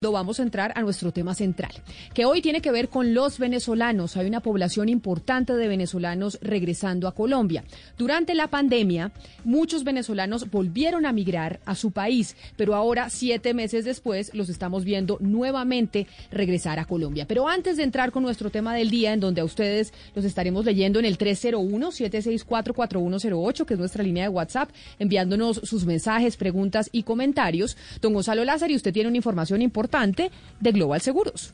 Vamos a entrar a nuestro tema central, que hoy tiene que ver con los venezolanos. Hay una población importante de venezolanos regresando a Colombia. Durante la pandemia, muchos venezolanos volvieron a migrar a su país, pero ahora, siete meses después, los estamos viendo nuevamente regresar a Colombia. Pero antes de entrar con nuestro tema del día, en donde a ustedes los estaremos leyendo en el 301-764-4108, que es nuestra línea de WhatsApp, enviándonos sus mensajes, preguntas y comentarios. Don Gonzalo Lázaro, y usted tiene una información importante de Global Seguros.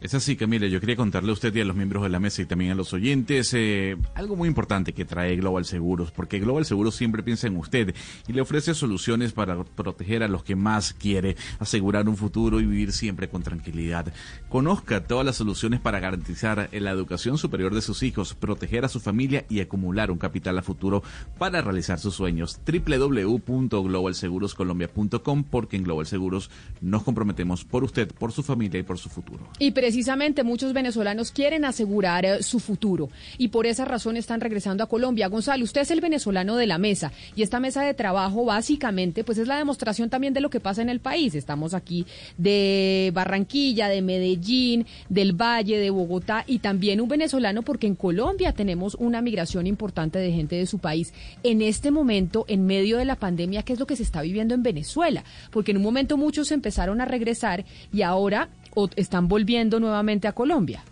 Es así, Camila. Yo quería contarle a usted y a los miembros de la mesa y también a los oyentes eh, algo muy importante que trae Global Seguros, porque Global Seguros siempre piensa en usted y le ofrece soluciones para proteger a los que más quiere, asegurar un futuro y vivir siempre con tranquilidad. Conozca todas las soluciones para garantizar la educación superior de sus hijos, proteger a su familia y acumular un capital a futuro para realizar sus sueños. www.globalseguroscolombia.com porque en Global Seguros nos comprometemos por usted, por su familia y por su futuro precisamente muchos venezolanos quieren asegurar eh, su futuro y por esa razón están regresando a Colombia. Gonzalo, usted es el venezolano de la mesa y esta mesa de trabajo básicamente pues es la demostración también de lo que pasa en el país. Estamos aquí de Barranquilla, de Medellín, del Valle, de Bogotá y también un venezolano porque en Colombia tenemos una migración importante de gente de su país. En este momento, en medio de la pandemia, ¿qué es lo que se está viviendo en Venezuela? Porque en un momento muchos empezaron a regresar y ahora o están volviendo nuevamente a Colombia?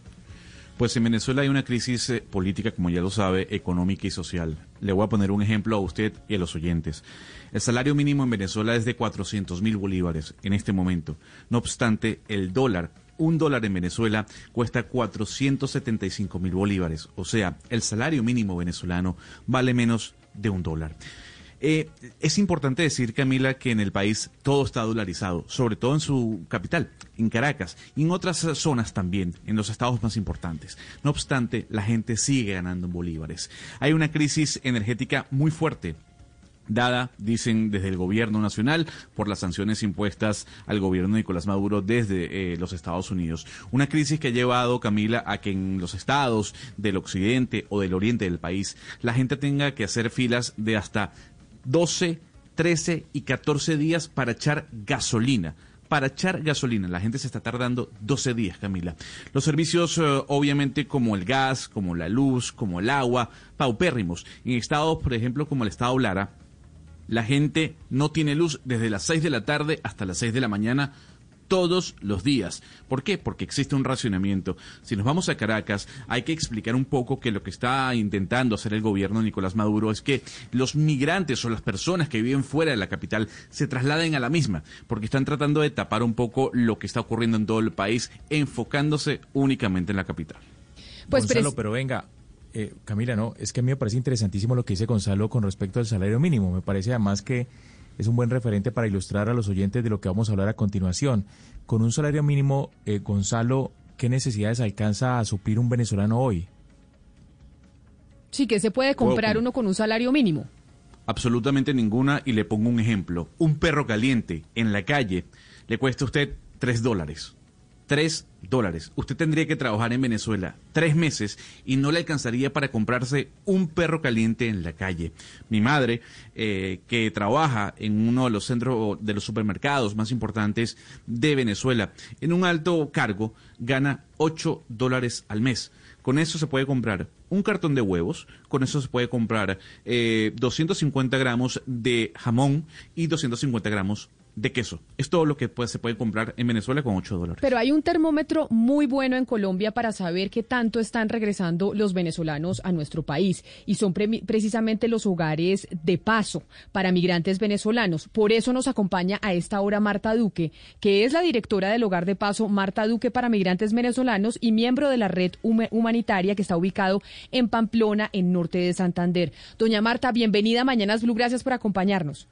Pues en Venezuela hay una crisis eh, política, como ya lo sabe, económica y social. Le voy a poner un ejemplo a usted y a los oyentes. El salario mínimo en Venezuela es de 400 mil bolívares en este momento. No obstante, el dólar, un dólar en Venezuela cuesta 475 mil bolívares. O sea, el salario mínimo venezolano vale menos de un dólar. Eh, es importante decir, Camila, que en el país todo está dolarizado, sobre todo en su capital, en Caracas, y en otras zonas también, en los estados más importantes. No obstante, la gente sigue ganando en bolívares. Hay una crisis energética muy fuerte dada, dicen desde el gobierno nacional, por las sanciones impuestas al gobierno de Nicolás Maduro desde eh, los Estados Unidos. Una crisis que ha llevado, Camila, a que en los estados del occidente o del oriente del país la gente tenga que hacer filas de hasta 12, 13 y 14 días para echar gasolina para echar gasolina. La gente se está tardando 12 días, Camila. Los servicios, eh, obviamente, como el gas, como la luz, como el agua, paupérrimos. En estados, por ejemplo, como el estado Lara, la gente no tiene luz desde las 6 de la tarde hasta las 6 de la mañana todos los días. ¿Por qué? Porque existe un racionamiento. Si nos vamos a Caracas, hay que explicar un poco que lo que está intentando hacer el gobierno de Nicolás Maduro es que los migrantes o las personas que viven fuera de la capital se trasladen a la misma, porque están tratando de tapar un poco lo que está ocurriendo en todo el país, enfocándose únicamente en la capital. Pues Gonzalo, pero venga, eh, Camila, no, es que a mí me parece interesantísimo lo que dice Gonzalo con respecto al salario mínimo. Me parece además que es un buen referente para ilustrar a los oyentes de lo que vamos a hablar a continuación. Con un salario mínimo, eh, Gonzalo, ¿qué necesidades alcanza a suplir un venezolano hoy? Sí, que se puede comprar uno con un salario mínimo. Absolutamente ninguna, y le pongo un ejemplo. Un perro caliente en la calle le cuesta a usted tres dólares. 3 dólares. Usted tendría que trabajar en Venezuela tres meses y no le alcanzaría para comprarse un perro caliente en la calle. Mi madre, eh, que trabaja en uno de los centros de los supermercados más importantes de Venezuela, en un alto cargo, gana 8 dólares al mes. Con eso se puede comprar un cartón de huevos, con eso se puede comprar eh, 250 gramos de jamón y 250 gramos de queso. Es todo lo que se puede comprar en Venezuela con 8 dólares. Pero hay un termómetro muy bueno en Colombia para saber qué tanto están regresando los venezolanos a nuestro país. Y son precisamente los hogares de paso para migrantes venezolanos. Por eso nos acompaña a esta hora Marta Duque, que es la directora del hogar de paso Marta Duque para migrantes venezolanos y miembro de la red humanitaria que está ubicado en Pamplona, en norte de Santander. Doña Marta, bienvenida a Mañanas Blue. Gracias por acompañarnos.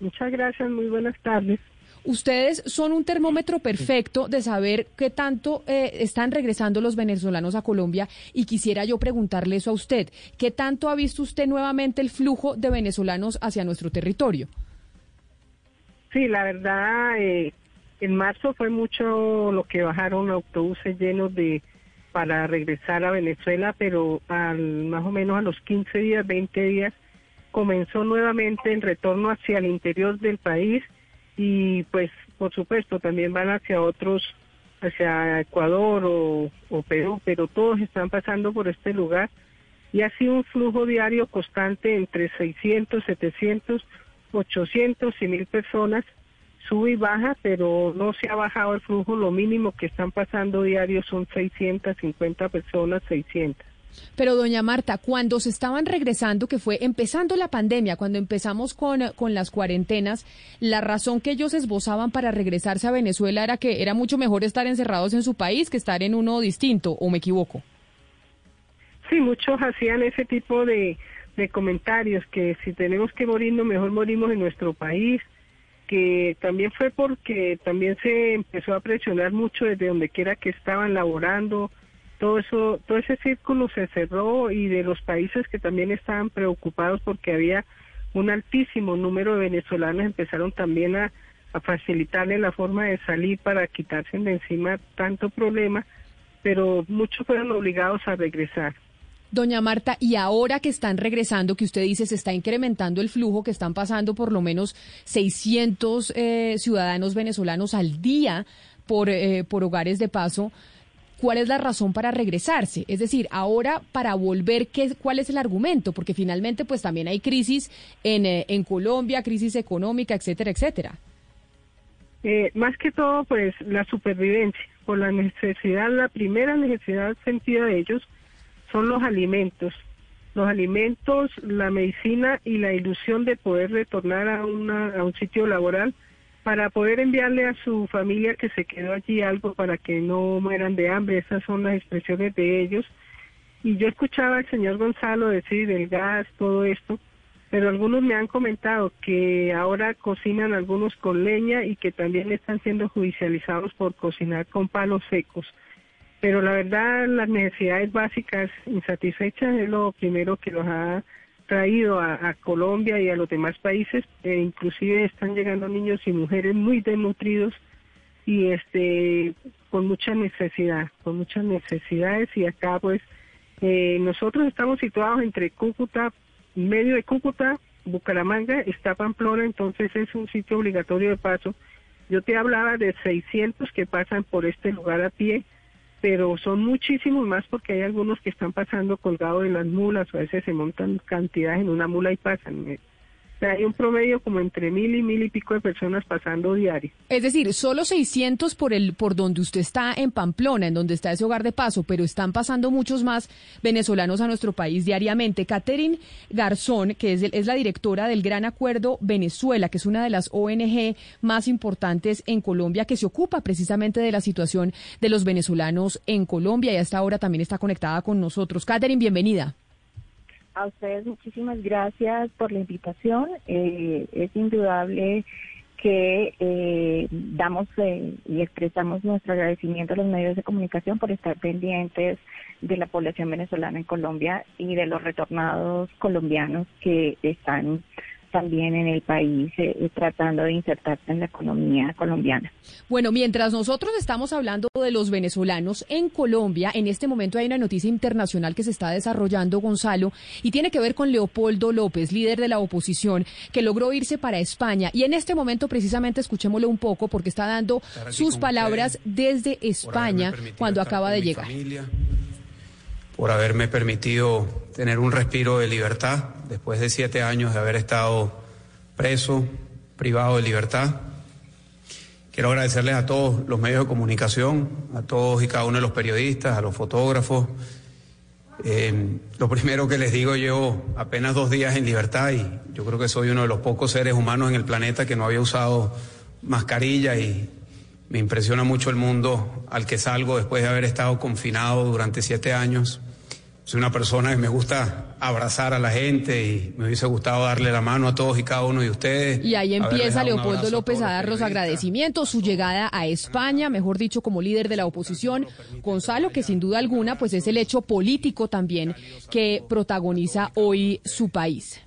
Muchas gracias, muy buenas tardes. Ustedes son un termómetro perfecto de saber qué tanto eh, están regresando los venezolanos a Colombia y quisiera yo preguntarle eso a usted. ¿Qué tanto ha visto usted nuevamente el flujo de venezolanos hacia nuestro territorio? Sí, la verdad, eh, en marzo fue mucho lo que bajaron autobuses llenos de para regresar a Venezuela, pero al, más o menos a los 15 días, 20 días, comenzó nuevamente el retorno hacia el interior del país y pues por supuesto también van hacia otros, hacia Ecuador o, Perú, pero todos están pasando por este lugar y ha sido un flujo diario constante entre 600, 700, 800 y 1000 personas sube y baja, pero no se ha bajado el flujo. Lo mínimo que están pasando diario son 650 personas, 600. Pero doña Marta, cuando se estaban regresando, que fue empezando la pandemia, cuando empezamos con, con las cuarentenas, la razón que ellos esbozaban para regresarse a Venezuela era que era mucho mejor estar encerrados en su país que estar en uno distinto, ¿o me equivoco? Sí, muchos hacían ese tipo de, de comentarios, que si tenemos que morirnos, mejor morimos en nuestro país, que también fue porque también se empezó a presionar mucho desde donde quiera que estaban laborando, todo eso, todo ese círculo se cerró y de los países que también estaban preocupados porque había un altísimo número de venezolanos empezaron también a, facilitarle la forma de salir para quitarse de encima tanto problema, pero muchos fueron obligados a regresar. Doña Marta, y ahora que están regresando, que usted dice se está incrementando el flujo, que están pasando por lo menos 600 eh, ciudadanos venezolanos al día por, eh, por hogares de paso, ¿cuál es la razón para regresarse? Es decir, ahora para volver, ¿qué, ¿cuál es el argumento? Porque finalmente pues también hay crisis en, eh, en Colombia, crisis económica, etcétera, etcétera. Eh, más que todo, pues la supervivencia, por la necesidad, la primera necesidad sentida de ellos son los alimentos. Los alimentos, la medicina y la ilusión de poder retornar a, una, a un sitio laboral para poder enviarle a su familia que se quedó allí algo para que no mueran de hambre. Esas son las expresiones de ellos. Y yo escuchaba al señor Gonzalo decir del gas, todo esto, pero algunos me han comentado que ahora cocinan algunos con leña y que también están siendo judicializados por cocinar con palos secos pero la verdad las necesidades básicas insatisfechas es lo primero que los ha traído a, Colombia y a los demás países, e inclusive están llegando niños y mujeres muy desnutridos y este con mucha necesidad, con muchas necesidades y acá pues eh, nosotros estamos situados entre Cúcuta, medio de Cúcuta, Bucaramanga, está Pamplona, entonces es un sitio obligatorio de paso. Yo te hablaba de 600 que pasan por este lugar a pie, pero son muchísimos más porque hay algunos que están pasando colgados de las mulas o a veces se montan cantidades en una mula y pasan hay un promedio como entre mil y mil y pico de personas pasando diario. Es decir, solo 600 por el por donde usted está en Pamplona, en donde está ese hogar de paso, pero están pasando muchos más venezolanos a nuestro país diariamente. Catherine Garzón, que es, es la directora del Gran Acuerdo Venezuela, que es una de las ONG más importantes en Colombia, que se ocupa precisamente de la situación de los venezolanos en Colombia y hasta ahora también está conectada con nosotros. Catherine, bienvenida. A ustedes muchísimas gracias por la invitación. Eh, es indudable que eh, damos eh, y expresamos nuestro agradecimiento a los medios de comunicación por estar pendientes de la población venezolana en Colombia y de los retornados colombianos que están también en el país eh, tratando de insertarse en la economía colombiana. Bueno, mientras nosotros estamos hablando de los venezolanos en Colombia, en este momento hay una noticia internacional que se está desarrollando, Gonzalo, y tiene que ver con Leopoldo López, líder de la oposición, que logró irse para España. Y en este momento, precisamente, escuchémoslo un poco porque está dando sus palabras desde España cuando acaba de llegar por haberme permitido tener un respiro de libertad después de siete años de haber estado preso, privado de libertad. Quiero agradecerles a todos los medios de comunicación, a todos y cada uno de los periodistas, a los fotógrafos. Eh, lo primero que les digo, llevo apenas dos días en libertad y yo creo que soy uno de los pocos seres humanos en el planeta que no había usado mascarilla y me impresiona mucho el mundo al que salgo después de haber estado confinado durante siete años. Soy una persona que me gusta abrazar a la gente y me hubiese gustado darle la mano a todos y cada uno de ustedes. Y ahí empieza Leopoldo López a, dar los agradecimientos, su llegada a España, mejor dicho, como líder de la oposición. Gonzalo, que sin duda alguna, pues es el hecho político también que protagoniza hoy su país.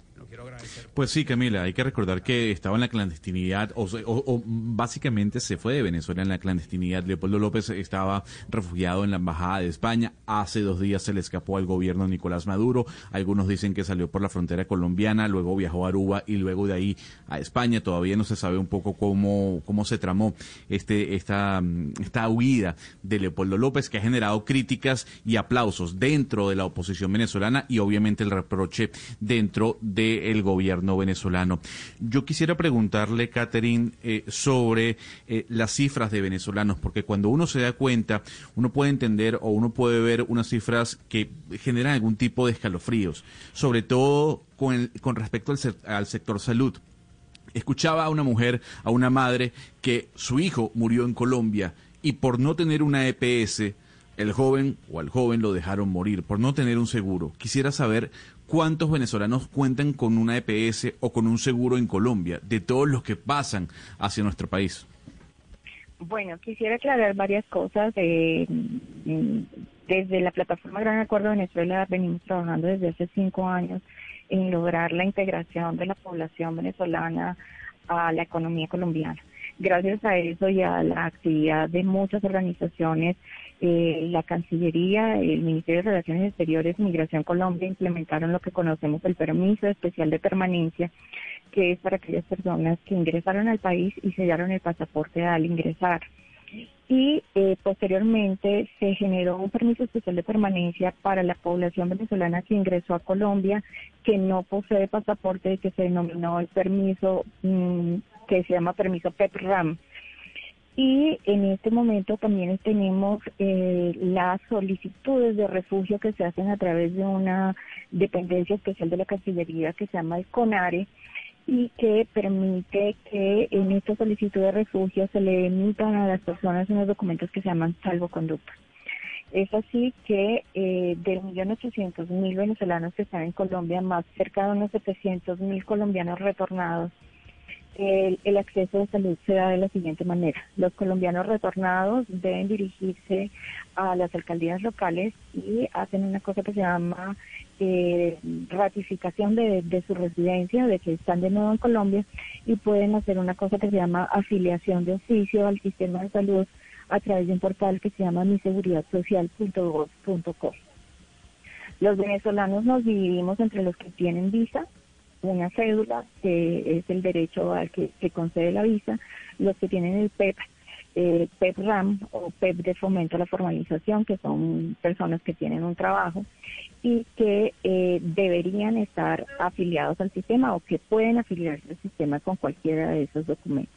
Pues sí, Camila, hay que recordar que estaba en la clandestinidad, o, básicamente se fue de Venezuela en la clandestinidad. Leopoldo López estaba refugiado en la Embajada de España. Hace dos días se le escapó al gobierno de Nicolás Maduro. Algunos dicen que salió por la frontera colombiana, luego viajó a Aruba y luego de ahí a España. Todavía no se sabe un poco cómo, cómo se tramó este, esta, esta huida de Leopoldo López, que ha generado críticas y aplausos dentro de la oposición venezolana y obviamente el reproche dentro del gobierno venezolano. Yo quisiera preguntarle, Catherine, eh, sobre eh, las cifras de venezolanos, porque cuando uno se da cuenta, uno puede entender o uno puede ver unas cifras que generan algún tipo de escalofríos, sobre todo con, con respecto al, al sector salud. Escuchaba a una mujer, a una madre, que su hijo murió en Colombia y por no tener una EPS, el joven o al joven lo dejaron morir por no tener un seguro. Quisiera saber cuántos venezolanos cuentan con una EPS o con un seguro en Colombia, de todos los que pasan hacia nuestro país. Bueno, quisiera aclarar varias cosas. Eh, desde la plataforma Gran Acuerdo Venezuela venimos trabajando desde hace cinco años en lograr la integración de la población venezolana a la economía colombiana. Gracias a eso y a la actividad de muchas organizaciones eh, la Cancillería, el Ministerio de Relaciones Exteriores, Migración Colombia implementaron lo que conocemos el permiso especial de permanencia, que es para aquellas personas que ingresaron al país y sellaron el pasaporte al ingresar. Y eh, posteriormente se generó un permiso especial de permanencia para la población venezolana que ingresó a Colombia, que no posee pasaporte, que se denominó el permiso mm, que se llama permiso PEPRAM y en este momento también tenemos eh, las solicitudes de refugio que se hacen a través de una dependencia especial de la Cancillería que se llama el CONARE y que permite que en esta solicitud de refugio se le emitan a las personas unos documentos que se llaman salvoconducto. Es así que eh, ochocientos mil venezolanos que están en Colombia, más cerca de unos setecientos mil colombianos retornados, el, acceso a salud se da de la siguiente manera. Los colombianos retornados deben dirigirse a las alcaldías locales y hacen una cosa que se llama eh, ratificación de, de, su residencia, de que están de nuevo en Colombia, y pueden hacer una cosa que se llama afiliación de oficio al sistema de salud a través de un portal que se llama miseguridadsocial.gov.co. Los venezolanos nos dividimos entre los que tienen visa una cédula, que es el derecho al que se concede la visa, los que tienen el PEP, eh, PEP RAM o PEP de fomento a la formalización, que son personas que tienen un trabajo y que eh, deberían estar afiliados al sistema o que pueden afiliarse al sistema con cualquiera de esos documentos.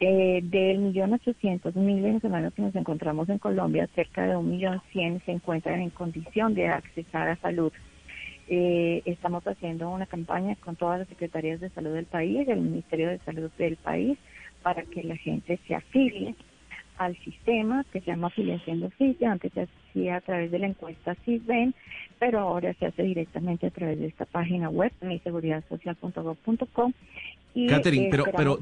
Eh, del millón ochocientos mil venezolanos que nos encontramos en Colombia, cerca de un millón cien se encuentran en condición de accesar a salud eh, estamos haciendo una campaña con todas las secretarías de salud del país, el Ministerio de Salud del país, para que la gente se afilie al sistema que se llama afiliación de oficio. Antes se hacía a través de la encuesta CISBEN, pero ahora se hace directamente a través de esta página web, miseguridadsocial.gov.com. Catherine, pero, pero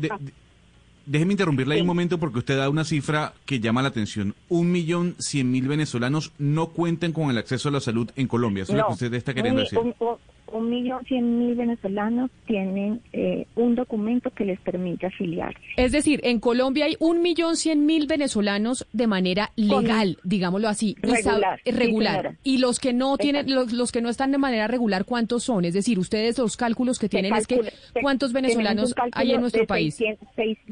Déjeme interrumpirle ahí un momento porque usted da una cifra que llama la atención. Un millón cien mil venezolanos no cuentan con el acceso a la salud en Colombia. Eso es lo que usted está queriendo decir un millón cien mil venezolanos tienen eh, un documento que les permite afiliarse. Es decir, en Colombia hay un millón cien mil venezolanos de manera legal, digámoslo así, regular. Y, regular. y los que no tienen, los, que no están de manera regular, ¿cuántos son? Es decir, ustedes los cálculos que tienen es que cuántos venezolanos hay en nuestro país.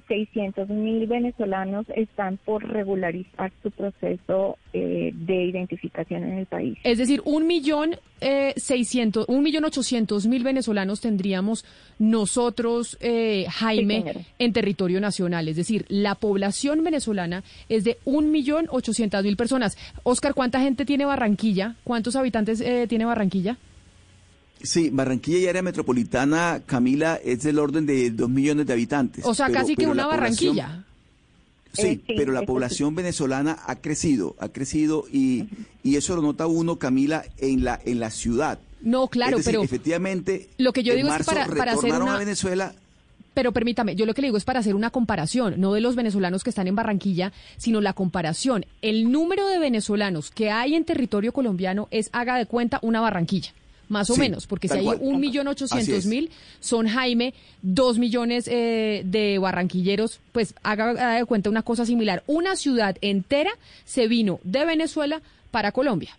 Seiscientos mil venezolanos están por regularizar su proceso eh, de identificación en el país. Es decir, un millón eh, seiscientos, un millón ochocientos mil venezolanos tendríamos nosotros, eh, Jaime, en territorio nacional. Es decir, la población venezolana es de un millón ochocientos mil personas. Oscar, ¿cuánta gente tiene Barranquilla? ¿Cuántos habitantes eh, tiene Barranquilla? Sí, Barranquilla y área metropolitana, Camila, es del orden de dos millones de habitantes. O sea, casi que una Barranquilla. Sí, eh, pero la población venezolana ha crecido, ha crecido y, y eso lo nota uno, Camila, en la en la ciudad. No, claro, pero efectivamente, lo que yo digo es para, para hacer una... a Venezuela. Pero permítame, yo lo que le digo es para hacer una comparación, no de los venezolanos que están en Barranquilla, sino la comparación. El número de venezolanos que hay en territorio colombiano es, haga de cuenta, una Barranquilla más o menos, porque si hay un millón ochocientos mil, son Jaime, dos millones eh, de barranquilleros, pues haga, de cuenta una cosa similar. Una ciudad entera se vino de Venezuela para Colombia.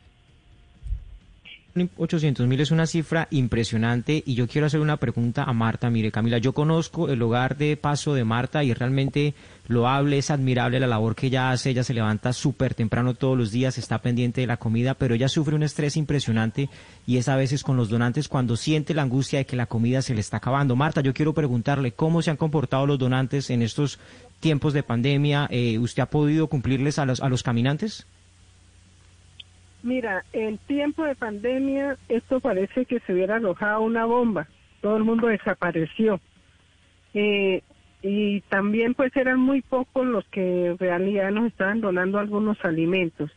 800 mil es una cifra impresionante y yo quiero hacer una pregunta a Marta. Mire, Camila, yo conozco el hogar de paso de Marta y realmente loable, es admirable la labor que ella hace. Ella se levanta súper temprano todos los días, está pendiente de la comida, pero ella sufre un estrés impresionante y es a veces con los donantes cuando siente la angustia de que la comida se le está acabando. Marta, yo quiero preguntarle cómo se han comportado los donantes en estos tiempos de pandemia. Eh, ¿Usted ha podido cumplirles a los, a los caminantes? Mira, en tiempo de pandemia esto parece que se hubiera arrojado una bomba. Todo el mundo desapareció. Eh, y también pues eran muy pocos los que en realidad nos estaban donando algunos alimentos.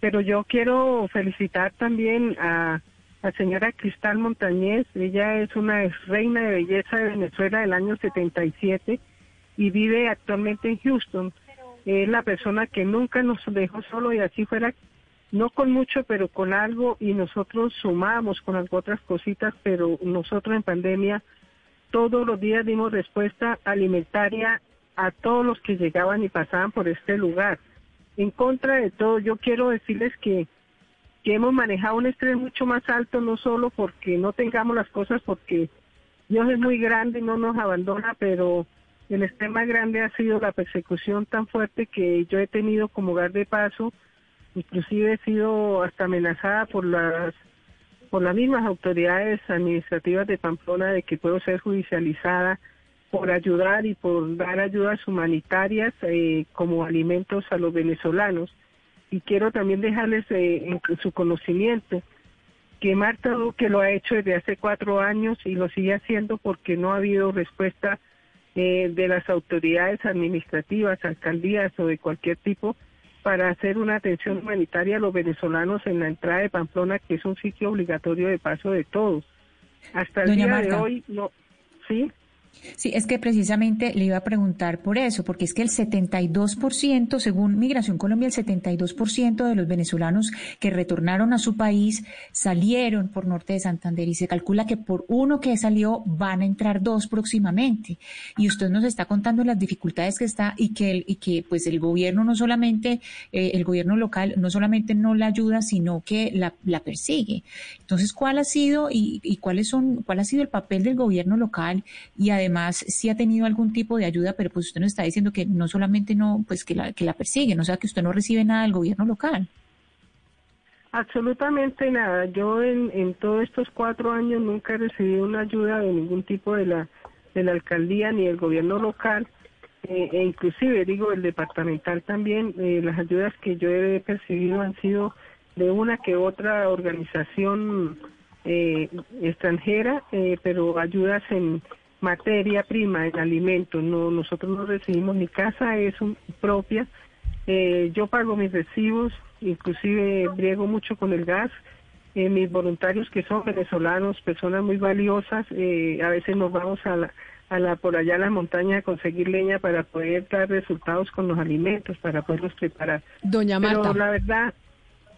Pero yo quiero felicitar también a la señora Cristal Montañez. Ella es una reina de belleza de Venezuela del año 77 y vive actualmente en Houston. Es la persona que nunca nos dejó solo y así fuera no con mucho, pero con algo, y nosotros sumamos con otras cositas, pero nosotros en pandemia todos los días dimos respuesta alimentaria a todos los que llegaban y pasaban por este lugar. En contra de todo, yo quiero decirles que, que hemos manejado un estrés mucho más alto, no solo porque no tengamos las cosas, porque Dios es muy grande y no nos abandona, pero el estrés más grande ha sido la persecución tan fuerte que yo he tenido como hogar de paso inclusive he sido hasta amenazada por las por las mismas autoridades administrativas de Pamplona de que puedo ser judicializada por ayudar y por dar ayudas humanitarias eh, como alimentos a los venezolanos. Y quiero también dejarles eh, su conocimiento que Marta Duque lo ha hecho desde hace cuatro años y lo sigue haciendo porque no ha habido respuesta eh, de las autoridades administrativas, alcaldías o de cualquier tipo para hacer una atención humanitaria a los venezolanos en la entrada de Pamplona, que es un sitio obligatorio de paso de todos. Hasta el día de hoy, no, ¿sí? Sí, es que precisamente le iba a preguntar por eso, porque es que el 72%, según Migración Colombia, el 72% de los venezolanos que retornaron a su país salieron por norte de Santander y se calcula que por uno que salió van a entrar dos próximamente. Y usted nos está contando las dificultades que está y que, el, y que pues el gobierno no solamente, eh, el gobierno local no solamente no la ayuda, sino que la, la persigue. Entonces, ¿cuál ha sido y, y cuáles son, cuál ha sido el papel del gobierno local y además sí ha tenido algún tipo de ayuda, pero pues usted nos está diciendo que no solamente no, pues que la, que la persiguen, o sea que usted no recibe nada del gobierno local. Absolutamente nada. Yo en, en todos estos cuatro años nunca he recibido una ayuda de ningún tipo de la, de la alcaldía ni del gobierno local. Eh, e inclusive digo el departamental también eh, las ayudas que yo he percibido han sido de una que otra organización eh, extranjera pero ayudas en materia prima, en alimentos. No, nosotros no recibimos, mi casa es propia. Eh, yo pago mis recibos, inclusive briego mucho con el gas. Eh, mis voluntarios que son venezolanos, personas muy valiosas, eh, a veces nos vamos a la, a la por allá a la montaña a conseguir leña para poder dar resultados con los alimentos, para poderlos preparar. Doña Marta. Pero la verdad,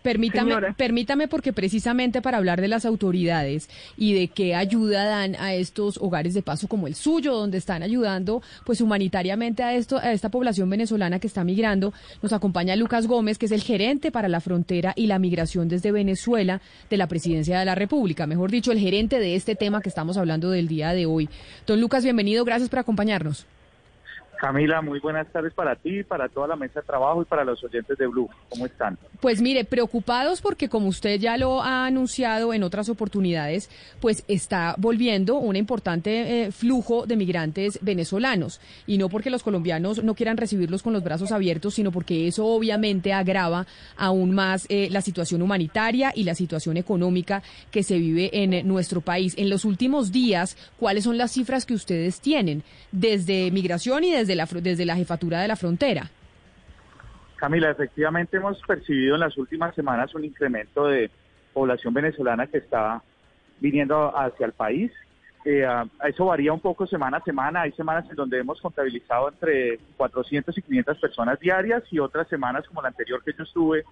Permítame, permítame porque precisamente para hablar de las autoridades y de qué ayuda dan a estos hogares de paso como el suyo, donde están ayudando pues humanitariamente a esto a esta población venezolana que está migrando, nos acompaña Lucas Gómez, que es el gerente para la frontera y la migración desde Venezuela de la Presidencia de la República, mejor dicho, el gerente de este tema que estamos hablando del día de hoy. Don Lucas, bienvenido, gracias por acompañarnos. Camila, muy buenas tardes para ti, para toda la mesa de trabajo y para los oyentes de Blue. ¿Cómo están? Pues mire, preocupados porque como usted ya lo ha anunciado en otras oportunidades, pues está volviendo un importante eh, flujo de migrantes venezolanos. Y no porque los colombianos no quieran recibirlos con los brazos abiertos, sino porque eso obviamente agrava aún más eh, la situación humanitaria y la situación económica que se vive en nuestro país. En los últimos días, ¿cuáles son las cifras que ustedes tienen desde migración y desde desde la, jefatura de la frontera. Camila, efectivamente hemos percibido en las últimas semanas un incremento de población venezolana que está viniendo hacia el país. Eh, eso varía un poco semana a semana. Hay semanas en donde hemos contabilizado entre 400 y 500 personas diarias y otras semanas como la anterior que yo estuve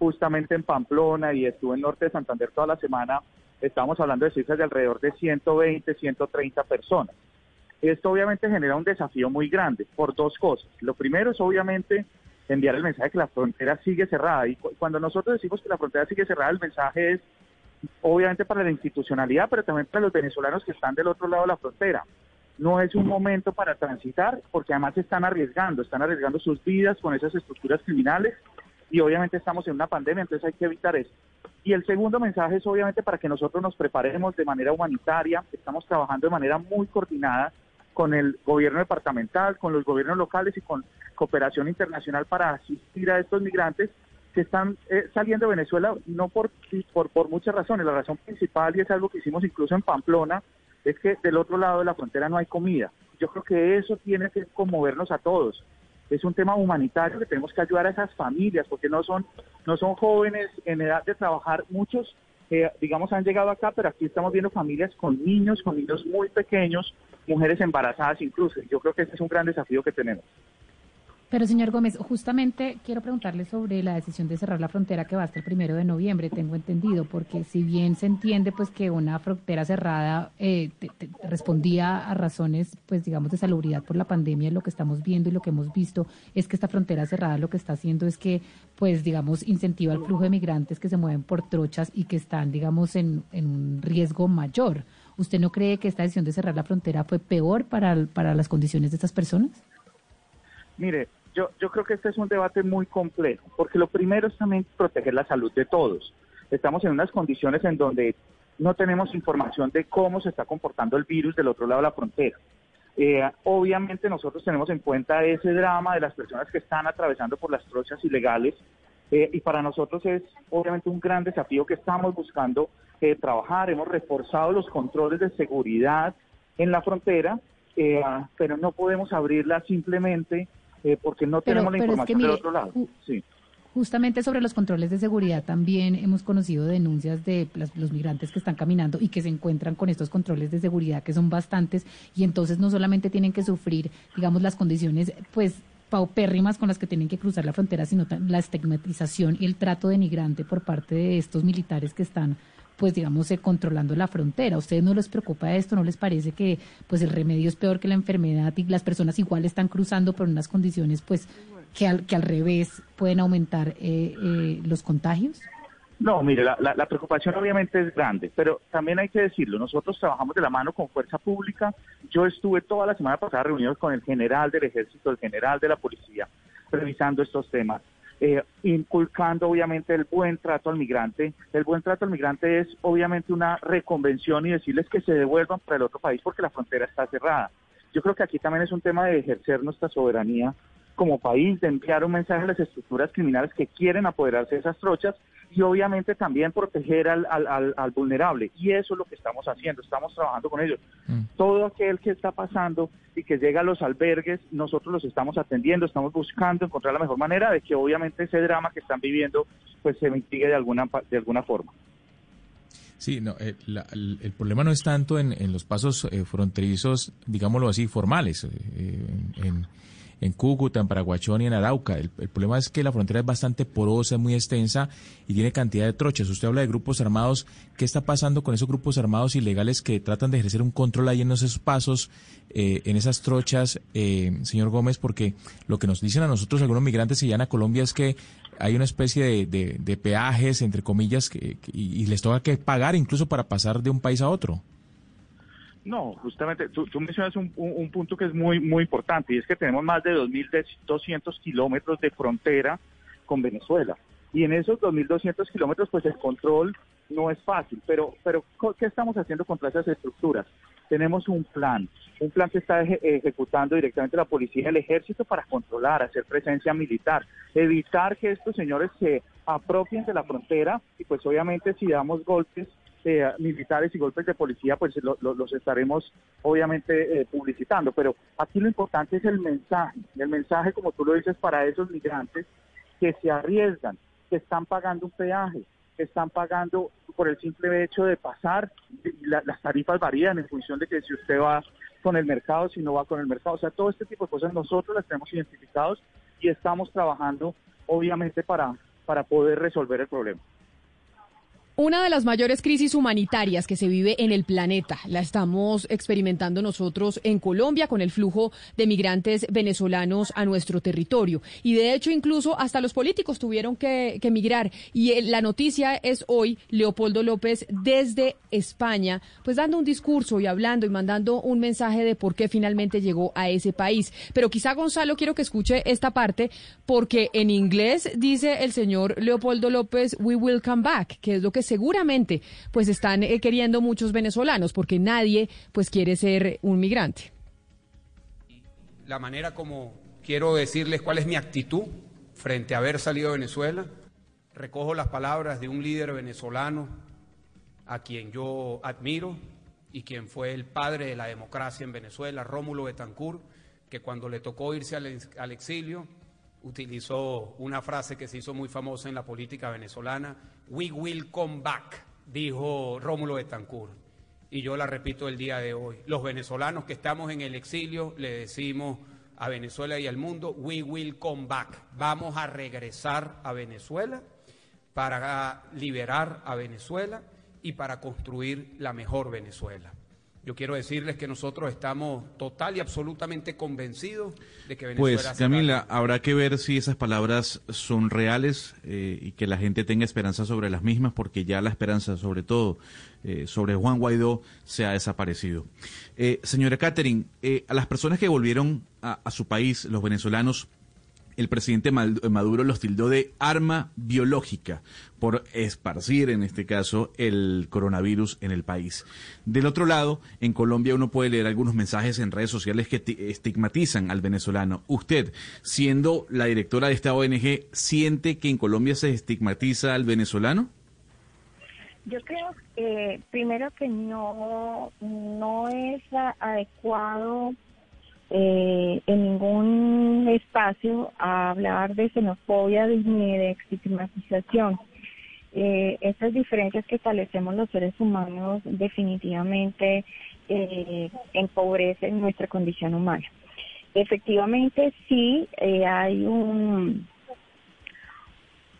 justamente en Pamplona y estuve en Norte de Santander toda la semana, estamos hablando de cifras de alrededor de 120, 130 personas. Esto obviamente genera un desafío muy grande por dos cosas. Lo primero es obviamente enviar el mensaje que la frontera sigue cerrada. Y cuando nosotros decimos que la frontera sigue cerrada, el mensaje es obviamente para la institucionalidad, pero también para los venezolanos que están del otro lado de la frontera. No es un momento para transitar, porque además están arriesgando, están arriesgando sus vidas con esas estructuras criminales y obviamente estamos en una pandemia, entonces hay que evitar eso. Y el segundo mensaje es obviamente para que nosotros nos preparemos de manera humanitaria, estamos trabajando de manera muy coordinada con el gobierno departamental, con los gobiernos locales y con cooperación internacional para asistir a estos migrantes que están eh, saliendo de Venezuela no por, por, por muchas razones. La razón principal, y es algo que hicimos incluso en Pamplona, es que del otro lado de la frontera no hay comida. Yo creo que eso tiene que conmovernos a todos. Es un tema humanitario que tenemos que ayudar a esas familias, porque no son, no son jóvenes en edad de trabajar. Muchos, eh, digamos, han llegado acá, pero aquí estamos viendo familias con niños, con niños muy pequeños, mujeres embarazadas incluso. Yo creo que ese es un gran desafío que tenemos. Pero, señor Gómez, justamente quiero preguntarle sobre la decisión de cerrar la frontera que va hasta el primero de noviembre, tengo entendido, porque si bien se entiende pues que una frontera cerrada eh, respondía a razones, pues digamos, de salubridad por la pandemia, lo que estamos viendo y lo que hemos visto es que esta frontera cerrada lo que está haciendo es que, pues digamos, incentiva el flujo de migrantes que se mueven por trochas y que están, digamos, en, en un riesgo mayor. ¿Usted no cree que esta decisión de cerrar la frontera fue peor para, para las condiciones de estas personas? Mire, yo, yo creo que este es un debate muy complejo, porque lo primero es también proteger la salud de todos. Estamos en unas condiciones en donde no tenemos información de cómo se está comportando el virus del otro lado de la frontera. Eh, obviamente nosotros tenemos en cuenta ese drama de las personas que están atravesando por las trochas ilegales eh, y para nosotros es obviamente un gran desafío que estamos buscando eh, trabajar. Hemos reforzado los controles de seguridad en la frontera, pero no podemos abrirla simplemente eh, porque no tenemos la información del otro lado. Justamente sobre los controles de seguridad también hemos conocido denuncias de los migrantes que están caminando y que se encuentran con estos controles de seguridad que son bastantes y entonces no solamente tienen que sufrir, digamos, las condiciones, pues paupérrimas con las que tienen que cruzar la frontera, sino la estigmatización y el trato denigrante por parte de estos militares que están pues digamos, eh, controlando la frontera. ¿A ustedes no les preocupa esto? ¿No les parece que pues el remedio es peor que la enfermedad y las personas igual están cruzando por unas condiciones pues que al, que al revés pueden aumentar eh, eh, los contagios? No, mire, la, la, preocupación obviamente es grande, pero también hay que decirlo, nosotros trabajamos de la mano con Fuerza Pública, yo estuve toda la semana pasada reunidos con el general del ejército, el general de la policía, revisando estos temas. Eh, inculcando obviamente el buen trato al migrante. El buen trato al migrante es obviamente una reconvención y decirles que se devuelvan para el otro país porque la frontera está cerrada. Yo creo que aquí también es un tema de ejercer nuestra soberanía como país, de enviar un mensaje a las estructuras criminales que quieren apoderarse de esas trochas y obviamente también proteger al, al, al, vulnerable. Y eso es lo que estamos haciendo, estamos trabajando con ellos. Mm. Todo aquel que está pasando y que llega a los albergues, nosotros los estamos atendiendo, estamos buscando encontrar la mejor manera de que obviamente ese drama que están viviendo pues se mitigue de alguna, de alguna forma. Sí, no, eh, el, problema no es tanto en, en los pasos eh, fronterizos, digámoslo así, formales. Eh, en, en Cúcuta, en Paraguachón y en Arauca. El, problema es que la frontera es bastante porosa, es muy extensa y tiene cantidad de trochas. Usted habla de grupos armados. ¿Qué está pasando con esos grupos armados ilegales que tratan de ejercer un control ahí en esos pasos, eh, en esas trochas, eh, señor Gómez? Porque lo que nos dicen a nosotros algunos migrantes que llegan a Colombia es que hay una especie de, peajes, entre comillas, y les toca que pagar incluso para pasar de un país a otro. No, justamente tú, mencionas un, punto que es muy, muy importante y es que tenemos más de 2.200 kilómetros de frontera con Venezuela. Y en esos 2.200 kilómetros, pues el control no es fácil. Pero, pero ¿qué estamos haciendo contra esas estructuras? Tenemos un plan, un plan que está ejecutando directamente la policía y el ejército para controlar, hacer presencia militar, evitar que estos señores se apropien de la frontera y pues obviamente si damos golpes eh, militares y golpes de policía, pues los estaremos obviamente eh, publicitando. Pero aquí lo importante es el mensaje, el mensaje, como tú lo dices, para esos migrantes que se arriesgan, que están pagando un peaje, que están pagando por el simple hecho de pasar, las tarifas varían en función de que si usted va con el mercado, si no va con el mercado, o sea, todo este tipo de cosas nosotros las tenemos identificados y estamos trabajando obviamente para, para poder resolver el problema. Una de las mayores crisis humanitarias que se vive en el planeta la estamos experimentando nosotros en Colombia con el flujo de migrantes venezolanos a nuestro territorio. Y de hecho, incluso hasta los políticos tuvieron que, que migrar. Y eh, la noticia es hoy, Leopoldo López desde España, pues dando un discurso y hablando y mandando un mensaje de por qué finalmente llegó a ese país. Pero quizá, Gonzalo, quiero que escuche esta parte, porque en inglés dice el señor Leopoldo López, we will come back, que es lo que seguramente pues están eh, queriendo muchos venezolanos, porque nadie pues quiere ser un migrante. La manera como quiero decirles cuál es mi actitud frente a haber salido de Venezuela, recojo las palabras de un líder venezolano a quien yo admiro y quien fue el padre de la democracia en Venezuela, Rómulo Betancourt, que cuando le tocó irse al, exilio utilizó una frase que se hizo muy famosa en la política venezolana, We will come back, dijo Rómulo Betancourt. Y yo la repito el día de hoy. Los venezolanos que estamos en el exilio le decimos a Venezuela y al mundo, we will come back. Vamos a regresar a Venezuela para liberar a Venezuela y para construir la mejor Venezuela. Yo quiero decirles que nosotros estamos total y absolutamente convencidos de que Venezuela... Pues Camila, habrá que ver si esas palabras son reales eh, y que la gente tenga esperanza sobre las mismas, porque ya la esperanza, sobre todo eh, sobre Juan Guaidó, se ha desaparecido. Eh, señora Catherine, a las personas que volvieron a su país, los venezolanos, el presidente Maduro los tildó de arma biológica por esparcir, en este caso, el coronavirus en el país. Del otro lado, en Colombia uno puede leer algunos mensajes en redes sociales que estigmatizan al venezolano. Usted, siendo la directora de esta ONG, ¿siente que en Colombia se estigmatiza al venezolano? Yo creo, eh, primero, que no, no es adecuado eh, en ningún espacio a hablar de xenofobia ni de estigmatización. Eh, esas diferencias que establecemos los seres humanos definitivamente eh, empobrecen nuestra condición humana. Efectivamente, sí eh, hay un,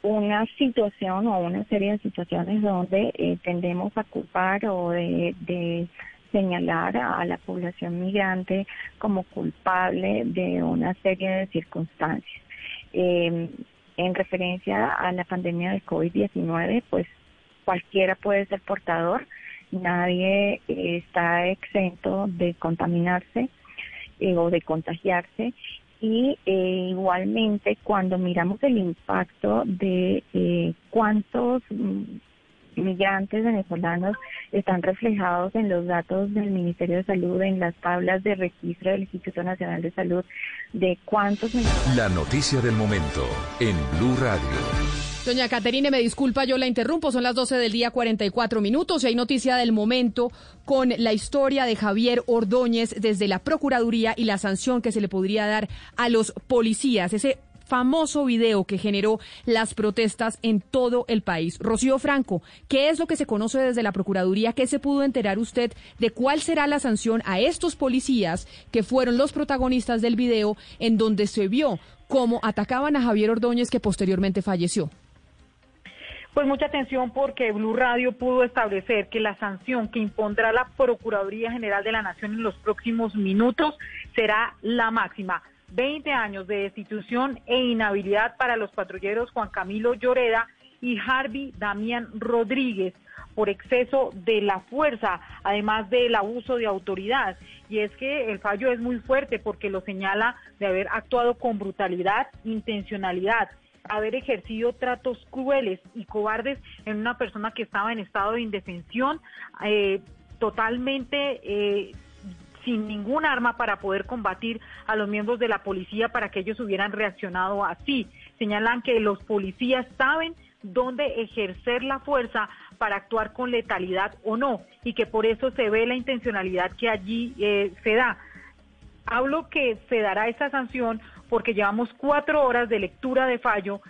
una situación o una serie de situaciones donde eh, tendemos a culpar o de, de señalar a la población migrante como culpable de una serie de circunstancias. Eh, en referencia a la pandemia de COVID-19, pues cualquiera puede ser portador, nadie está exento de contaminarse eh, o de contagiarse y eh, igualmente cuando miramos el impacto de eh, cuántos mm, migrantes venezolanos están reflejados en los datos del Ministerio de Salud, en las tablas de registro del Instituto Nacional de Salud, de cuántos... La noticia del momento en Blue Radio. Doña Caterine, me disculpa, yo la interrumpo, son las 12 del día 44 minutos y hay noticia del momento con la historia de Javier Ordóñez desde la Procuraduría y la sanción que se le podría dar a los policías. Ese famoso video que generó las protestas en todo el país. Rocío Franco, ¿qué es lo que se conoce desde la Procuraduría? ¿Qué se pudo enterar usted de cuál será la sanción a estos policías que fueron los protagonistas del video en donde se vio cómo atacaban a Javier Ordóñez que posteriormente falleció? Pues mucha atención porque Blue Radio pudo establecer que la sanción que impondrá la Procuraduría General de la Nación en los próximos minutos será la máxima. 20 años de destitución e inhabilidad para los patrulleros Juan Camilo Lloreda y Harvey Damián Rodríguez por exceso de la fuerza, además del abuso de autoridad. Y es que el fallo es muy fuerte porque lo señala de haber actuado con brutalidad, intencionalidad, haber ejercido tratos crueles y cobardes en una persona que estaba en estado de indefensión, eh, totalmente eh, sin ningún arma para poder combatir a los miembros de la policía para que ellos hubieran reaccionado así. Señalan que los policías saben dónde ejercer la fuerza para actuar con letalidad o no y que por eso se ve la intencionalidad que allí eh, se da. Hablo que se dará esta sanción porque llevamos cuatro horas de lectura de fallo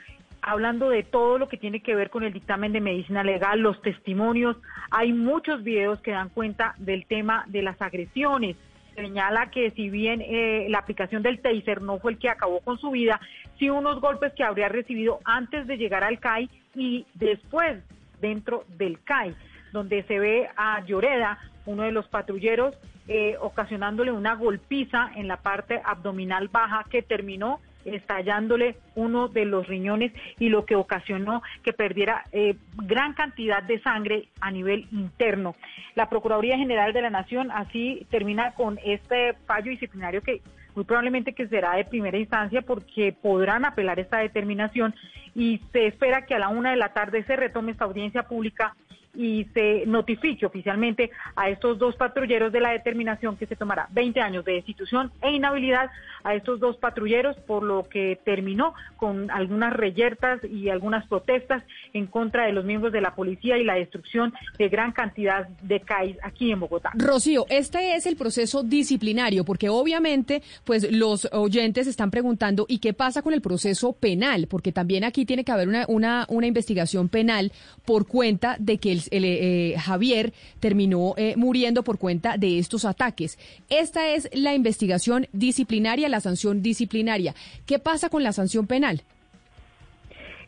hablando de todo lo que tiene que ver con el dictamen de medicina legal, los testimonios. Hay muchos videos que dan cuenta del tema de las agresiones. Señala que si bien eh, la aplicación del taser no fue el que acabó con su vida, sí unos golpes que habría recibido antes de llegar al CAI y después dentro del CAI, donde se ve a Lloreda, uno de los patrulleros, eh, ocasionándole una golpiza en la parte abdominal baja que terminó estallándole uno de los riñones y lo que ocasionó que perdiera eh, gran cantidad de sangre a nivel interno. La Procuraduría General de la Nación así termina con este fallo disciplinario que muy probablemente que será de primera instancia porque podrán apelar esta determinación y se espera que a la una de la tarde se retome esta audiencia pública y se notifique oficialmente a estos dos patrulleros de la determinación que se tomará 20 años de destitución e inhabilidad a estos dos patrulleros, por lo que terminó con algunas reyertas y algunas protestas en contra de los miembros de la policía y la destrucción de gran cantidad de CAIs aquí en Bogotá. Rocío, este es el proceso disciplinario, porque obviamente pues los oyentes están preguntando ¿y qué pasa con el proceso penal? Porque también aquí tiene que haber una, una, una investigación penal por cuenta de que el el, eh, Javier terminó eh, muriendo por cuenta de estos ataques. Esta es la investigación disciplinaria, la sanción disciplinaria. ¿Qué pasa con la sanción penal?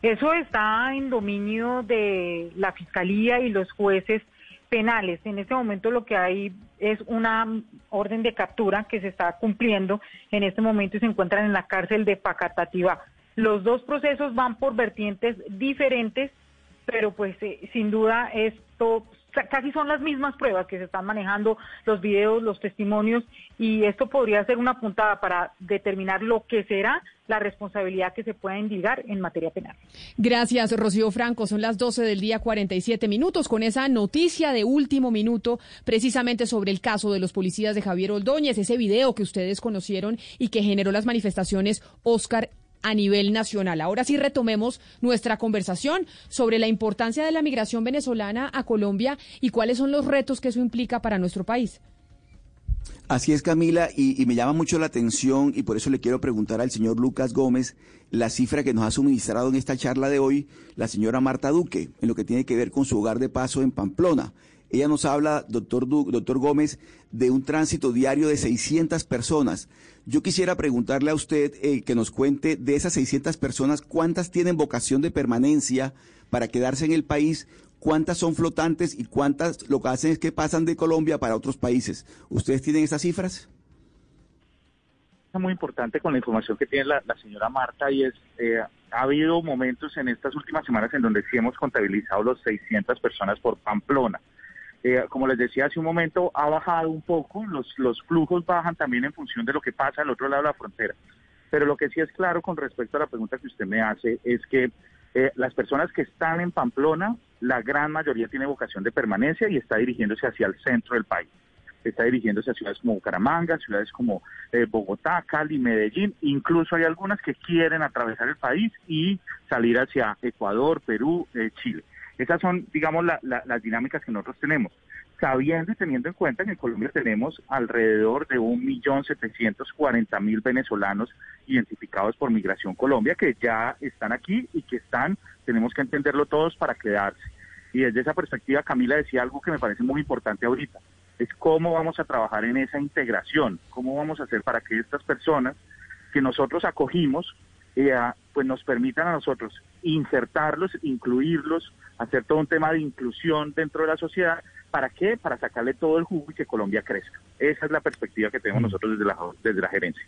Eso está en dominio de la Fiscalía y los jueces penales. En este momento lo que hay es una orden de captura que se está cumpliendo en este momento y se encuentran en la cárcel de Pacatativá. Los dos procesos van por vertientes diferentes pero pues eh, sin duda esto casi son las mismas pruebas que se están manejando, los videos, los testimonios, y esto podría ser una puntada para determinar lo que será la responsabilidad que se pueda indicar en materia penal. Gracias, Rocío Franco. Son las 12 del día 47 minutos con esa noticia de último minuto precisamente sobre el caso de los policías de Javier Ordóñez, ese video que ustedes conocieron y que generó las manifestaciones Oscar a nivel nacional. Ahora sí retomemos nuestra conversación sobre la importancia de la migración venezolana a Colombia y cuáles son los retos que eso implica para nuestro país. Así es, Camila, y, me llama mucho la atención y por eso le quiero preguntar al señor Lucas Gómez la cifra que nos ha suministrado en esta charla de hoy la señora Marta Duque, en lo que tiene que ver con su hogar de paso en Pamplona. Ella nos habla, doctor, doctor Gómez, de un tránsito diario de 600 personas. Yo quisiera preguntarle a usted eh, que nos cuente de esas 600 personas, cuántas tienen vocación de permanencia para quedarse en el país, cuántas son flotantes y cuántas lo que hacen es que pasan de Colombia para otros países. ¿Ustedes tienen esas cifras? Es muy importante con la información que tiene la, señora Marta y es, eh, ha habido momentos en estas últimas semanas en donde sí hemos contabilizado los 600 personas por Pamplona. Eh, como les decía hace un momento, ha bajado un poco, los, los flujos bajan también en función de lo que pasa al otro lado de la frontera. Pero lo que sí es claro con respecto a la pregunta que usted me hace es que eh, las personas que están en Pamplona, la gran mayoría tiene vocación de permanencia y está dirigiéndose hacia el centro del país. Está dirigiéndose a ciudades como Bucaramanga, ciudades como eh, Bogotá, Cali, Medellín. Incluso hay algunas que quieren atravesar el país y salir hacia Ecuador, Perú, Chile. Esas son, digamos, las dinámicas que nosotros tenemos, sabiendo y teniendo en cuenta que en Colombia tenemos alrededor de 1.740.000 venezolanos identificados por Migración Colombia que ya están aquí y que están, tenemos que entenderlo todos para quedarse. Y desde esa perspectiva, Camila decía algo que me parece muy importante ahorita, es cómo vamos a trabajar en esa integración, cómo vamos a hacer para que estas personas que nosotros acogimos, eh, pues nos permitan a nosotros insertarlos, incluirlos, hacer todo un tema de inclusión dentro de la sociedad. ¿Para qué? Para sacarle todo el jugo y que Colombia crezca. Esa es la perspectiva que tenemos mm. nosotros desde la, desde la gerencia.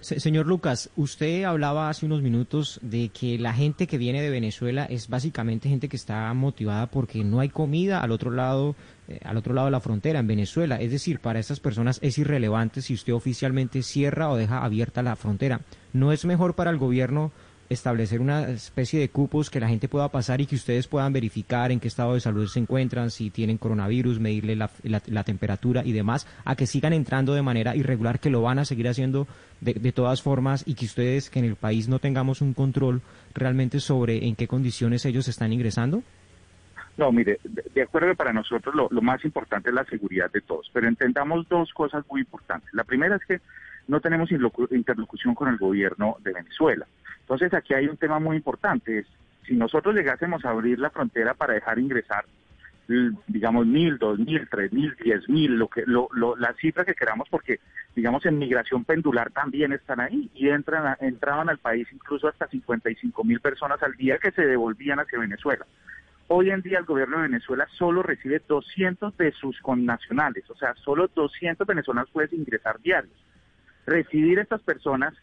señor Lucas, usted hablaba hace unos minutos de que la gente que viene de Venezuela es básicamente gente que está motivada porque no hay comida al otro lado, eh, al otro lado de la frontera en Venezuela. Es decir, para estas personas es irrelevante si usted oficialmente cierra o deja abierta la frontera. ¿No es mejor para el gobierno establecer una especie de cupos que la gente pueda pasar y que ustedes puedan verificar en qué estado de salud se encuentran, si tienen coronavirus, medirle la, temperatura y demás, a que sigan entrando de manera irregular, que lo van a seguir haciendo de, de, todas formas y que ustedes, que en el país no tengamos un control realmente sobre en qué condiciones ellos están ingresando? No, mire, de, acuerdo para nosotros lo más importante es la seguridad de todos, pero entendamos dos cosas muy importantes. La primera es que no tenemos interlocución con el gobierno de Venezuela. Entonces aquí hay un tema muy importante, es si nosotros llegásemos a abrir la frontera para dejar ingresar digamos mil, dos mil, tres mil, diez mil, lo que, lo, lo, la cifra que queramos, porque digamos en migración pendular también están ahí y entran entraban al país incluso hasta 55 mil personas al día que se devolvían hacia Venezuela. Hoy en día el gobierno de Venezuela solo recibe 200 de sus connacionales, o sea, solo 200 venezolanos pueden ingresar diarios. Recibir estas personas,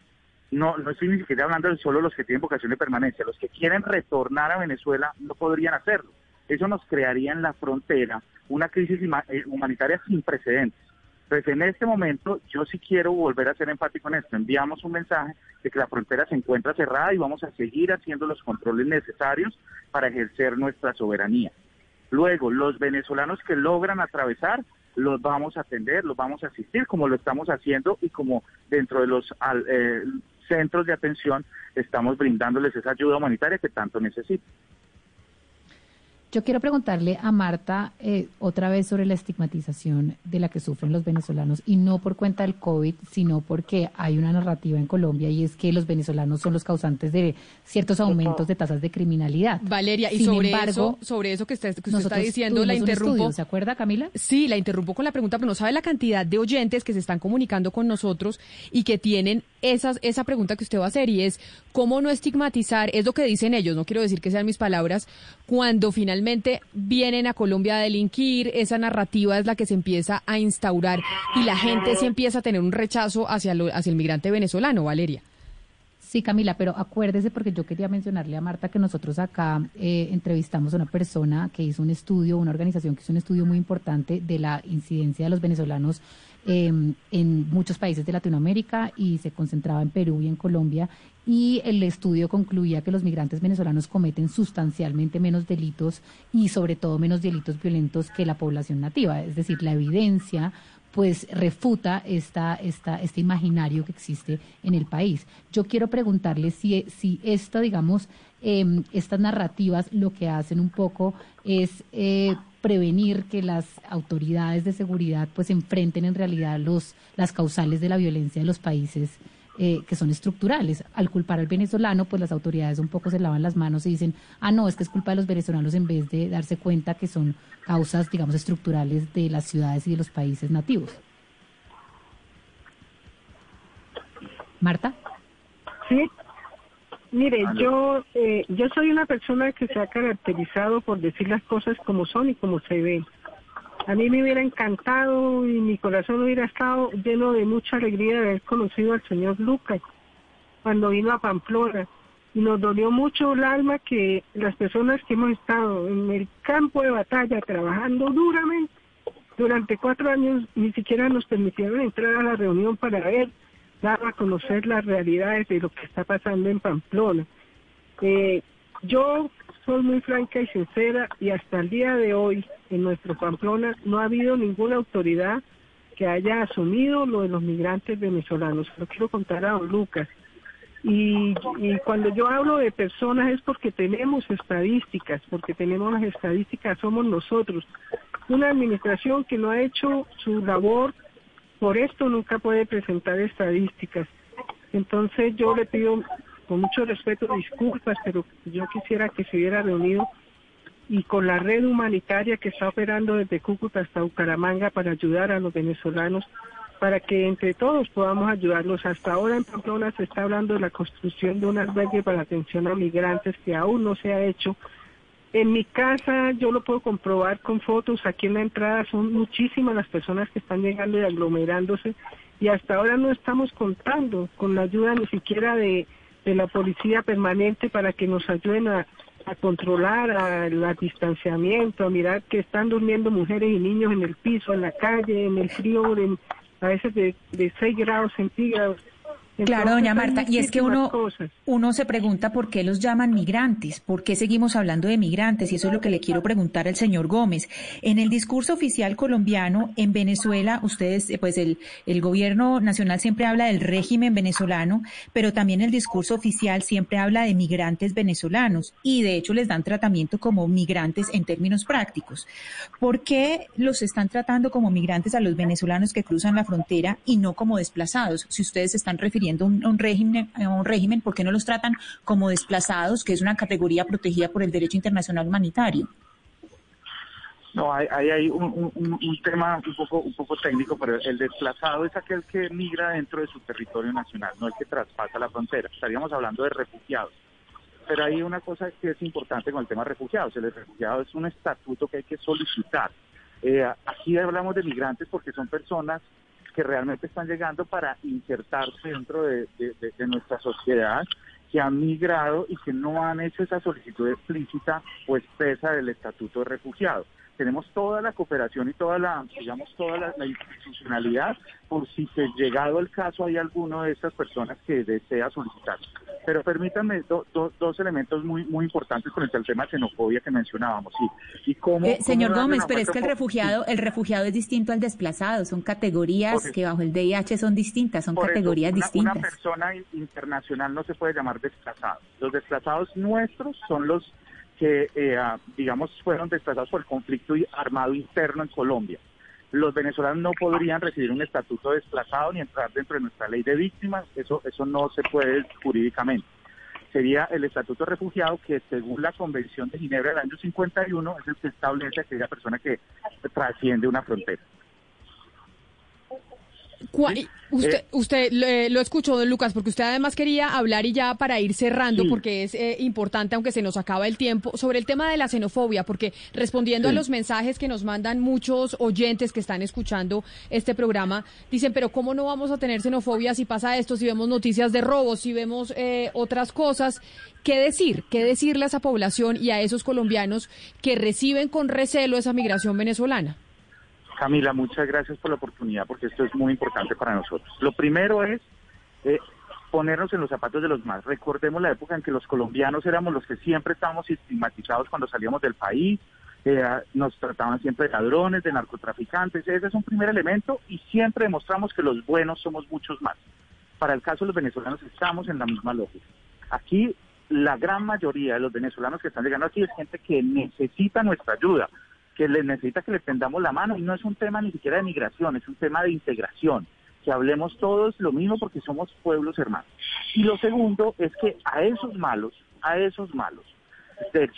no, no estoy ni siquiera hablando de solo los que tienen vocación de permanencia, los que quieren retornar a Venezuela no podrían hacerlo. Eso nos crearía en la frontera una crisis eh, humanitaria sin precedentes. Entonces, en este momento, yo sí quiero volver a ser empático en esto. Enviamos un mensaje de que la frontera se encuentra cerrada y vamos a seguir haciendo los controles necesarios para ejercer nuestra soberanía. Luego, los venezolanos que logran atravesar, los vamos a atender, los vamos a asistir, como lo estamos haciendo y como dentro de los eh, centros de atención estamos brindándoles esa ayuda humanitaria que tanto necesitan. Yo quiero preguntarle a Marta eh, otra vez sobre la estigmatización de la que sufren los venezolanos y no por cuenta del COVID, sino porque hay una narrativa en Colombia y es que los venezolanos son los causantes de ciertos aumentos de tasas de criminalidad. Valeria, y sobre eso, sobre eso que usted, está diciendo, la interrumpo. ¿Se acuerda, Camila? Sí, la interrumpo con la pregunta, pero no sabe la cantidad de oyentes que se están comunicando con nosotros y que tienen esas, esa pregunta que usted va a hacer y es cómo no estigmatizar, es lo que dicen ellos, no quiero decir que sean mis palabras, cuando finalmente vienen a Colombia a delinquir, esa narrativa es la que se empieza a instaurar y la gente se empieza a tener un rechazo hacia, hacia el migrante venezolano, Valeria. Sí, Camila, pero acuérdese porque yo quería mencionarle a Marta que nosotros acá eh, entrevistamos a una persona que hizo un estudio, una organización que hizo un estudio muy importante de la incidencia de los venezolanos em, en muchos países de Latinoamérica y se concentraba en Perú y en Colombia y el estudio concluía que los migrantes venezolanos cometen sustancialmente menos delitos y sobre todo menos delitos violentos que la población nativa, es decir, la evidencia pues refuta esta, esta, este imaginario que existe en el país. Yo quiero preguntarle si, si esto, digamos, em, estas narrativas lo que hacen un poco es eh, prevenir que las autoridades de seguridad pues enfrenten en realidad los, las causales de la violencia de los países eh, que son estructurales. Al culpar al venezolano, pues las autoridades un poco se lavan las manos y dicen, ah, no, es que es culpa de los venezolanos en vez de darse cuenta que son causas, digamos, estructurales de las ciudades y de los países nativos. Marta. Sí. Mire, yo eh, yo soy una persona que se ha caracterizado por decir las cosas como son y como se ven. A mí me hubiera encantado y mi corazón hubiera estado lleno de mucha alegría de haber conocido al señor Lucas cuando vino a Pamplona. Y nos dolió mucho el alma que las personas que hemos estado en el campo de batalla trabajando duramente durante cuatro años ni siquiera nos permitieron entrar a la reunión para ver, dar a conocer las realidades de lo que está pasando en Pamplona. Eh, yo soy muy franca y sincera y hasta el día de hoy en nuestro Pamplona no ha habido ninguna autoridad que haya asumido lo de los migrantes venezolanos. Lo quiero contar a don Lucas. Y, y, cuando yo hablo de personas es porque tenemos estadísticas, porque tenemos las estadísticas, somos nosotros. Una administración que no ha hecho su labor, por esto nunca puede presentar estadísticas. Entonces yo le pido con mucho respeto disculpas, pero yo quisiera que se hubiera reunido y con la red humanitaria que está operando desde Cúcuta hasta Bucaramanga para ayudar a los venezolanos, para que entre todos podamos ayudarlos. Hasta ahora en Pamplona se está hablando de la construcción de un albergue para atención a migrantes que aún no se ha hecho. En mi casa yo lo puedo comprobar con fotos, aquí en la entrada son muchísimas las personas que están llegando y aglomerándose y hasta ahora no estamos contando con la ayuda ni siquiera de de la policía permanente para que nos ayuden a, controlar el distanciamiento, a mirar que están durmiendo mujeres y niños en el piso, en la calle, en el frío, a veces de, de 6 grados centígrados claro, doña Marta, y es que uno, uno se pregunta por qué los llaman migrantes, por qué seguimos hablando de migrantes, y eso es lo que le quiero preguntar al señor Gómez. En el discurso oficial colombiano, en Venezuela, ustedes, eh, pues el, el gobierno nacional siempre habla del régimen venezolano, pero también el discurso oficial siempre habla de migrantes venezolanos, y de hecho les dan tratamiento como migrantes en términos prácticos. ¿Por qué los están tratando como migrantes a los venezolanos que cruzan la frontera y no como desplazados? Si ustedes están refiriendo un, régimen, un régimen, ¿por qué no los tratan como desplazados, que es una categoría protegida por el derecho internacional humanitario? No, hay, hay, un, tema un poco, un poco técnico, pero el desplazado es aquel que migra dentro de su territorio nacional, no el que traspasa la frontera. Estaríamos hablando de refugiados. Pero hay una cosa que es importante con el tema de refugiados. El refugiado es un estatuto que hay que solicitar. Eh, aquí hablamos de migrantes porque son personas que realmente están llegando para insertarse dentro de, de nuestra sociedad que han migrado y que no han hecho esa solicitud explícita o expresa del estatuto de refugiado tenemos toda la cooperación y toda la, digamos, toda la, institucionalidad por si se llegado el caso hay alguno de estas personas que desea solicitar. Pero permítanme dos elementos muy muy importantes con el tema de xenofobia que mencionábamos. Y, y cómo, eh, señor Gómez, pero es que el refugiado, el refugiado es distinto al desplazado, son categorías que bajo el DIH son distintas, son categorías distintas. Una persona internacional no se puede llamar desplazado. Los desplazados nuestros son los que, eh, digamos, fueron desplazados por el conflicto armado interno en Colombia. Los venezolanos no podrían recibir un estatuto desplazado ni entrar dentro de nuestra ley de víctimas, eso, eso no se puede jurídicamente. Sería el estatuto refugiado que según la Convención de Ginebra del año 51 es el que establece aquella persona que trasciende una frontera. Usted, eh, usted lo escuchó, don Lucas, porque usted además quería hablar y ya para ir cerrando, porque es eh, importante, aunque se nos acaba el tiempo, sobre el tema de la xenofobia, porque respondiendo a los mensajes que nos mandan muchos oyentes que están escuchando este programa, dicen, pero ¿cómo no vamos a tener xenofobia si pasa esto, si vemos noticias de robos, si vemos eh, otras cosas? ¿Qué decir? ¿Qué decirle a esa población y a esos colombianos que reciben con recelo esa migración venezolana? Camila, muchas gracias por la oportunidad porque esto es muy importante para nosotros. Lo primero es eh, ponernos en los zapatos de los más. Recordemos la época en que los colombianos éramos los que siempre estábamos estigmatizados cuando salíamos del país, eh, nos trataban siempre de ladrones, de narcotraficantes. Ese es un primer elemento y siempre demostramos que los buenos somos muchos más. Para el caso de los venezolanos estamos en la misma lógica. Aquí la gran mayoría de los venezolanos que están llegando aquí es gente que necesita nuestra ayuda que le necesita que le tendamos la mano y no es un tema ni siquiera de migración, es un tema de integración, que hablemos todos lo mismo porque somos pueblos hermanos. Y lo segundo es que a esos malos, a esos malos,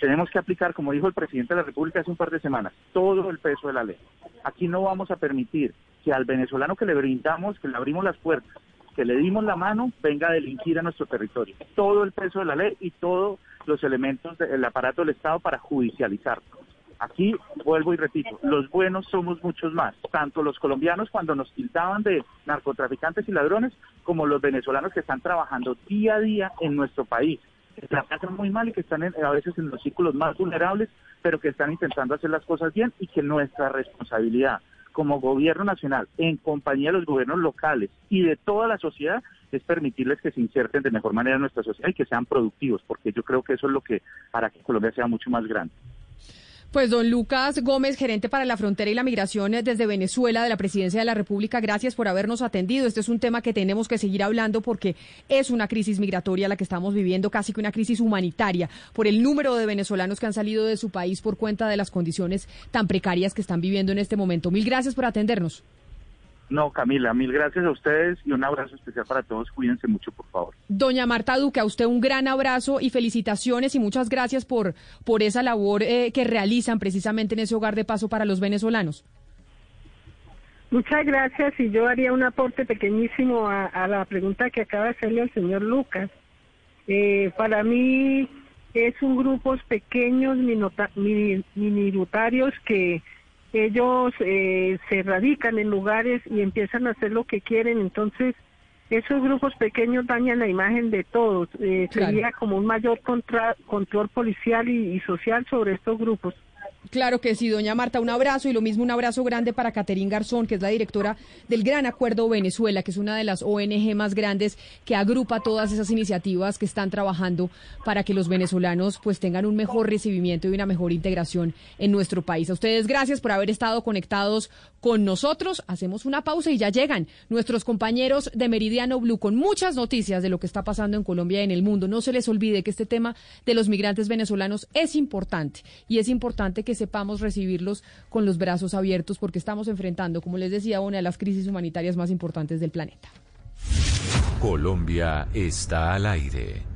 tenemos que aplicar, como dijo el presidente de la República hace un par de semanas, todo el peso de la ley. Aquí no vamos a permitir que al venezolano que le brindamos, que le abrimos las puertas, que le dimos la mano, venga a delinquir a nuestro territorio. Todo el peso de la ley y todos los elementos del aparato del Estado para judicializarlo. Aquí vuelvo y repito, los buenos somos muchos más, tanto los colombianos cuando nos tildaban de narcotraficantes y ladrones, como los venezolanos que están trabajando día a día en nuestro país, que la pasan muy mal y que están a veces en los círculos más vulnerables, pero que están intentando hacer las cosas bien y que nuestra responsabilidad como gobierno nacional, en compañía de los gobiernos locales y de toda la sociedad, es permitirles que se inserten de mejor manera en nuestra sociedad y que sean productivos, porque yo creo que eso es lo que para que Colombia sea mucho más grande. Pues don Lucas Gómez, gerente para la frontera y la migración desde Venezuela de la Presidencia de la República, gracias por habernos atendido. Este es un tema que tenemos que seguir hablando porque es una crisis migratoria la que estamos viviendo, casi que una crisis humanitaria por el número de venezolanos que han salido de su país por cuenta de las condiciones tan precarias que están viviendo en este momento. Mil gracias por atendernos. No, Camila, mil gracias a ustedes y un abrazo especial para todos. Cuídense mucho, por favor. Doña Marta Duque, a usted un gran abrazo y felicitaciones y muchas gracias por, por esa labor eh, que realizan precisamente en ese hogar de paso para los venezolanos. Muchas gracias y yo haría un aporte pequeñísimo a, la pregunta que acaba de hacerle al señor Lucas. Eh, para mí es un grupo pequeños minutarios que ellos eh, se radican en lugares y empiezan a hacer lo que quieren, entonces esos grupos pequeños dañan la imagen de todos. Eh, Sería como un mayor control policial y social sobre estos grupos. Claro que sí, doña Marta, un abrazo y lo mismo un abrazo grande para Caterín Garzón, que es la directora del Gran Acuerdo Venezuela, que es una de las ONG más grandes que agrupa todas esas iniciativas que están trabajando para que los venezolanos pues tengan un mejor recibimiento y una mejor integración en nuestro país. A ustedes gracias por haber estado conectados con nosotros. Hacemos una pausa y ya llegan nuestros compañeros de Meridiano Blue con muchas noticias de lo que está pasando en Colombia y en el mundo. No se les olvide que este tema de los migrantes venezolanos es importante y es importante sepamos recibirlos con los brazos abiertos porque estamos enfrentando, como les decía, una de las crisis humanitarias más importantes del planeta. Colombia está al aire.